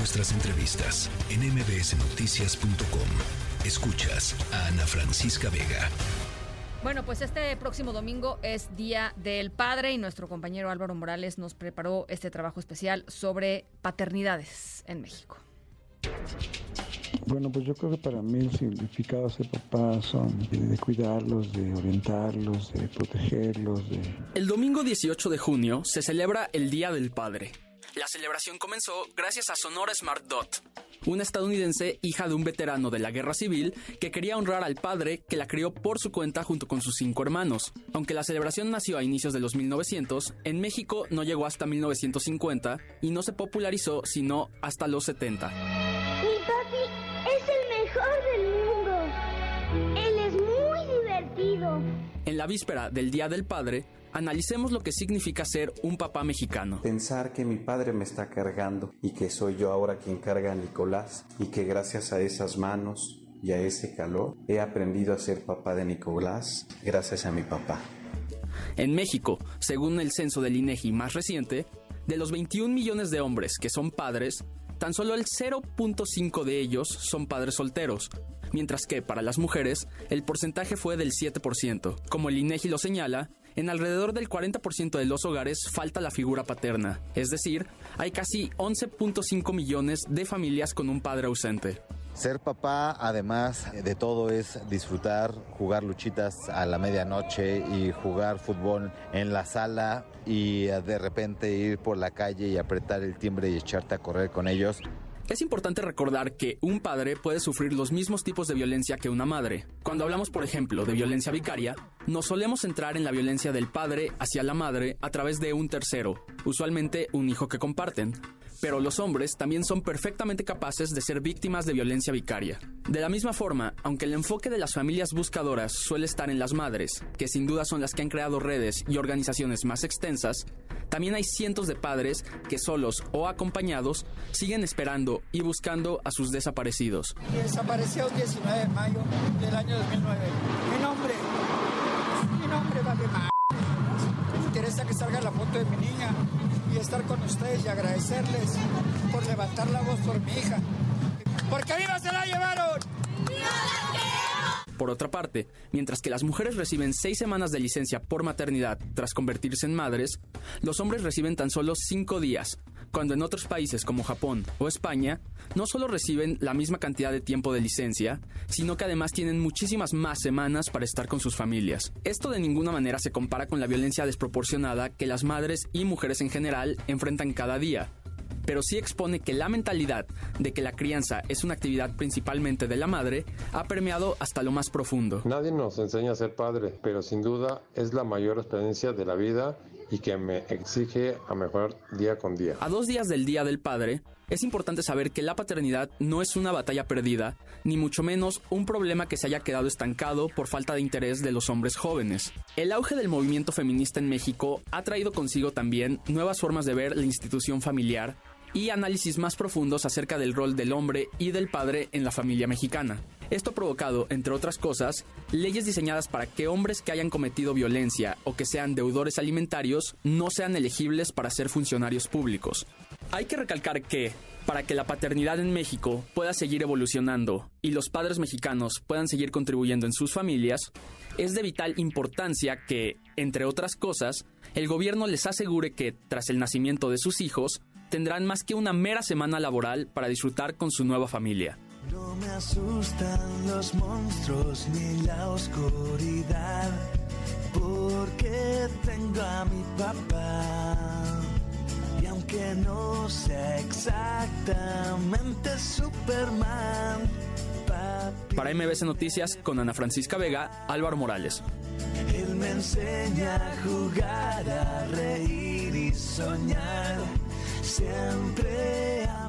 nuestras entrevistas en mbsnoticias.com. Escuchas a Ana Francisca Vega. Bueno, pues este próximo domingo es Día del Padre y nuestro compañero Álvaro Morales nos preparó este trabajo especial sobre paternidades en México. Bueno, pues yo creo que para mí el significado de ser papá son de, cuidarlos, de orientarlos, de protegerlos. De... El domingo 18 de junio se celebra el Día del Padre. La celebración comenzó gracias a Sonora Smart Dot, una estadounidense hija de un veterano de la guerra civil que quería honrar al padre que la crió por su cuenta junto con sus cinco hermanos. Aunque la celebración nació a inicios de los 1900, en México no llegó hasta 1950 y no se popularizó sino hasta los 70. Mi papi es el mejor del mundo. Él es muy divertido. En la víspera del Día del Padre, Analicemos lo que significa ser un papá mexicano. Pensar que mi padre me está cargando y que soy yo ahora quien carga a Nicolás y que gracias a esas manos y a ese calor he aprendido a ser papá de Nicolás gracias a mi papá. En México, según el censo del INEGI más reciente, de los 21 millones de hombres que son padres, tan solo el 0.5 de ellos son padres solteros, mientras que para las mujeres el porcentaje fue del 7%. Como el INEGI lo señala, en alrededor del 40% de los hogares falta la figura paterna, es decir, hay casi 11.5 millones de familias con un padre ausente. Ser papá, además de todo, es disfrutar, jugar luchitas a la medianoche y jugar fútbol en la sala y de repente ir por la calle y apretar el timbre y echarte a correr con ellos. Es importante recordar que un padre puede sufrir los mismos tipos de violencia que una madre. Cuando hablamos, por ejemplo, de violencia vicaria, nos solemos centrar en la violencia del padre hacia la madre a través de un tercero, usualmente un hijo que comparten pero los hombres también son perfectamente capaces de ser víctimas de violencia vicaria. De la misma forma, aunque el enfoque de las familias buscadoras suele estar en las madres, que sin duda son las que han creado redes y organizaciones más extensas, también hay cientos de padres que solos o acompañados siguen esperando y buscando a sus desaparecidos. Desapareció el 19 de mayo del año 2009. Mi nombre, mi nombre va de Me interesa que salga la foto de mi niña y estar con ustedes y agradecerles por levantar la voz por mi hija. Porque viva se la llevaron. Por otra parte, mientras que las mujeres reciben seis semanas de licencia por maternidad tras convertirse en madres, los hombres reciben tan solo cinco días, cuando en otros países como Japón o España no solo reciben la misma cantidad de tiempo de licencia, sino que además tienen muchísimas más semanas para estar con sus familias. Esto de ninguna manera se compara con la violencia desproporcionada que las madres y mujeres en general enfrentan cada día, pero sí expone que la mentalidad de que la crianza es una actividad principalmente de la madre ha permeado hasta lo más profundo. Nadie nos enseña a ser padre, pero sin duda es la mayor experiencia de la vida y que me exige a mejorar día con día. A dos días del Día del Padre, es importante saber que la paternidad no es una batalla perdida, ni mucho menos un problema que se haya quedado estancado por falta de interés de los hombres jóvenes. El auge del movimiento feminista en México ha traído consigo también nuevas formas de ver la institución familiar y análisis más profundos acerca del rol del hombre y del padre en la familia mexicana. Esto ha provocado, entre otras cosas, leyes diseñadas para que hombres que hayan cometido violencia o que sean deudores alimentarios no sean elegibles para ser funcionarios públicos. Hay que recalcar que, para que la paternidad en México pueda seguir evolucionando y los padres mexicanos puedan seguir contribuyendo en sus familias, es de vital importancia que, entre otras cosas, el gobierno les asegure que, tras el nacimiento de sus hijos, tendrán más que una mera semana laboral para disfrutar con su nueva familia. No me asustan los monstruos ni la oscuridad, porque tengo a mi papá. Y aunque no sea exactamente Superman, para MBC Noticias, con Ana Francisca Vega, Álvaro Morales. Él me enseña a jugar, a reír y soñar. Siempre a